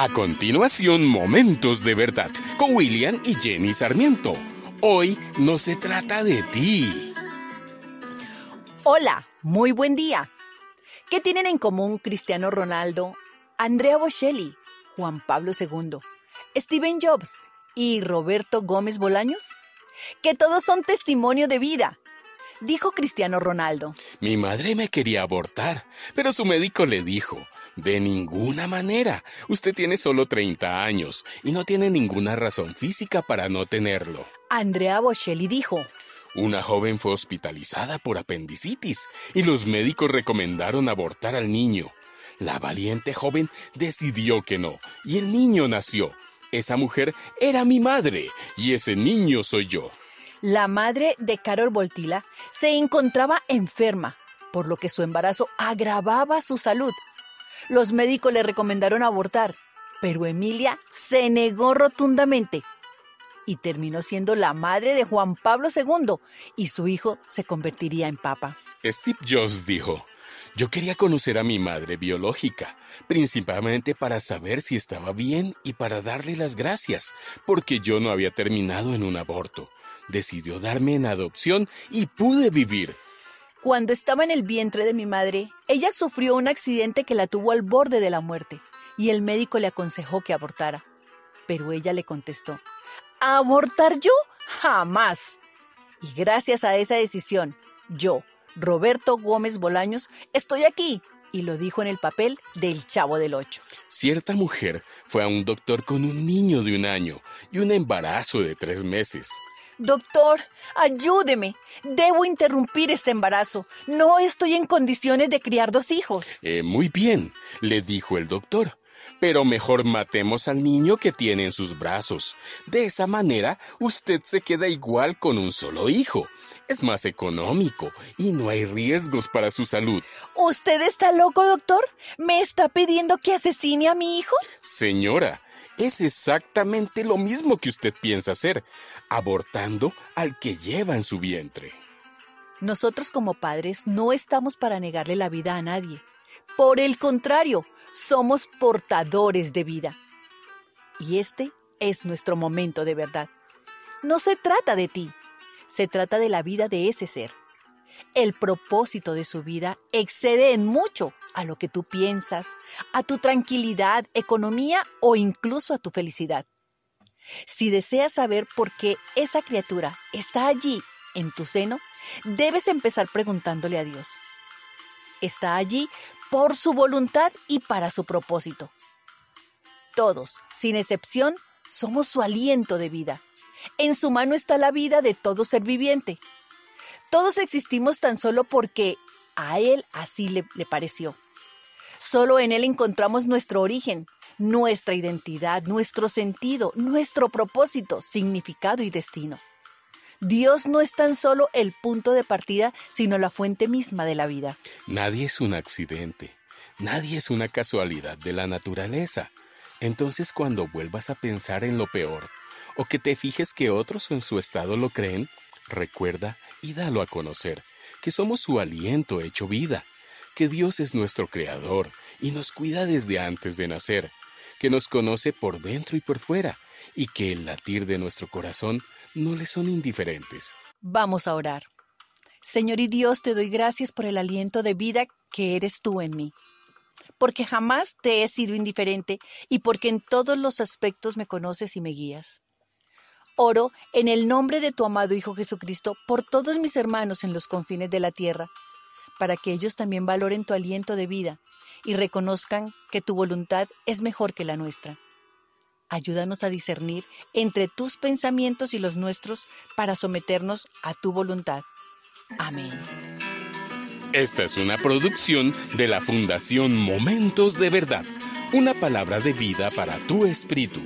A continuación, Momentos de Verdad con William y Jenny Sarmiento. Hoy no se trata de ti. Hola, muy buen día. ¿Qué tienen en común Cristiano Ronaldo, Andrea Bocelli, Juan Pablo II, Steven Jobs y Roberto Gómez Bolaños? Que todos son testimonio de vida. Dijo Cristiano Ronaldo. Mi madre me quería abortar, pero su médico le dijo, de ninguna manera. Usted tiene solo 30 años y no tiene ninguna razón física para no tenerlo. Andrea Bocelli dijo. Una joven fue hospitalizada por apendicitis y los médicos recomendaron abortar al niño. La valiente joven decidió que no y el niño nació. Esa mujer era mi madre y ese niño soy yo. La madre de Carol Voltila se encontraba enferma, por lo que su embarazo agravaba su salud. Los médicos le recomendaron abortar, pero Emilia se negó rotundamente y terminó siendo la madre de Juan Pablo II y su hijo se convertiría en papa. Steve Jobs dijo, yo quería conocer a mi madre biológica, principalmente para saber si estaba bien y para darle las gracias, porque yo no había terminado en un aborto. Decidió darme en adopción y pude vivir. Cuando estaba en el vientre de mi madre, ella sufrió un accidente que la tuvo al borde de la muerte y el médico le aconsejó que abortara. Pero ella le contestó, ¿abortar yo? Jamás. Y gracias a esa decisión, yo, Roberto Gómez Bolaños, estoy aquí. Y lo dijo en el papel del Chavo del Ocho. Cierta mujer fue a un doctor con un niño de un año y un embarazo de tres meses. Doctor, ayúdeme. Debo interrumpir este embarazo. No estoy en condiciones de criar dos hijos. Eh, muy bien, le dijo el doctor. Pero mejor matemos al niño que tiene en sus brazos. De esa manera, usted se queda igual con un solo hijo. Es más económico y no hay riesgos para su salud. ¿Usted está loco, doctor? ¿Me está pidiendo que asesine a mi hijo? Señora, es exactamente lo mismo que usted piensa hacer, abortando al que lleva en su vientre. Nosotros como padres no estamos para negarle la vida a nadie. Por el contrario, somos portadores de vida. Y este es nuestro momento de verdad. No se trata de ti, se trata de la vida de ese ser. El propósito de su vida excede en mucho a lo que tú piensas, a tu tranquilidad, economía o incluso a tu felicidad. Si deseas saber por qué esa criatura está allí en tu seno, debes empezar preguntándole a Dios. Está allí por su voluntad y para su propósito. Todos, sin excepción, somos su aliento de vida. En su mano está la vida de todo ser viviente. Todos existimos tan solo porque a Él así le, le pareció. Solo en Él encontramos nuestro origen, nuestra identidad, nuestro sentido, nuestro propósito, significado y destino. Dios no es tan solo el punto de partida, sino la fuente misma de la vida. Nadie es un accidente, nadie es una casualidad de la naturaleza. Entonces cuando vuelvas a pensar en lo peor, o que te fijes que otros en su estado lo creen, recuerda y dalo a conocer, que somos su aliento hecho vida, que Dios es nuestro Creador y nos cuida desde antes de nacer, que nos conoce por dentro y por fuera, y que el latir de nuestro corazón no le son indiferentes. Vamos a orar. Señor y Dios, te doy gracias por el aliento de vida que eres tú en mí, porque jamás te he sido indiferente y porque en todos los aspectos me conoces y me guías. Oro en el nombre de tu amado Hijo Jesucristo por todos mis hermanos en los confines de la tierra, para que ellos también valoren tu aliento de vida y reconozcan que tu voluntad es mejor que la nuestra. Ayúdanos a discernir entre tus pensamientos y los nuestros para someternos a tu voluntad. Amén. Esta es una producción de la Fundación Momentos de Verdad, una palabra de vida para tu espíritu.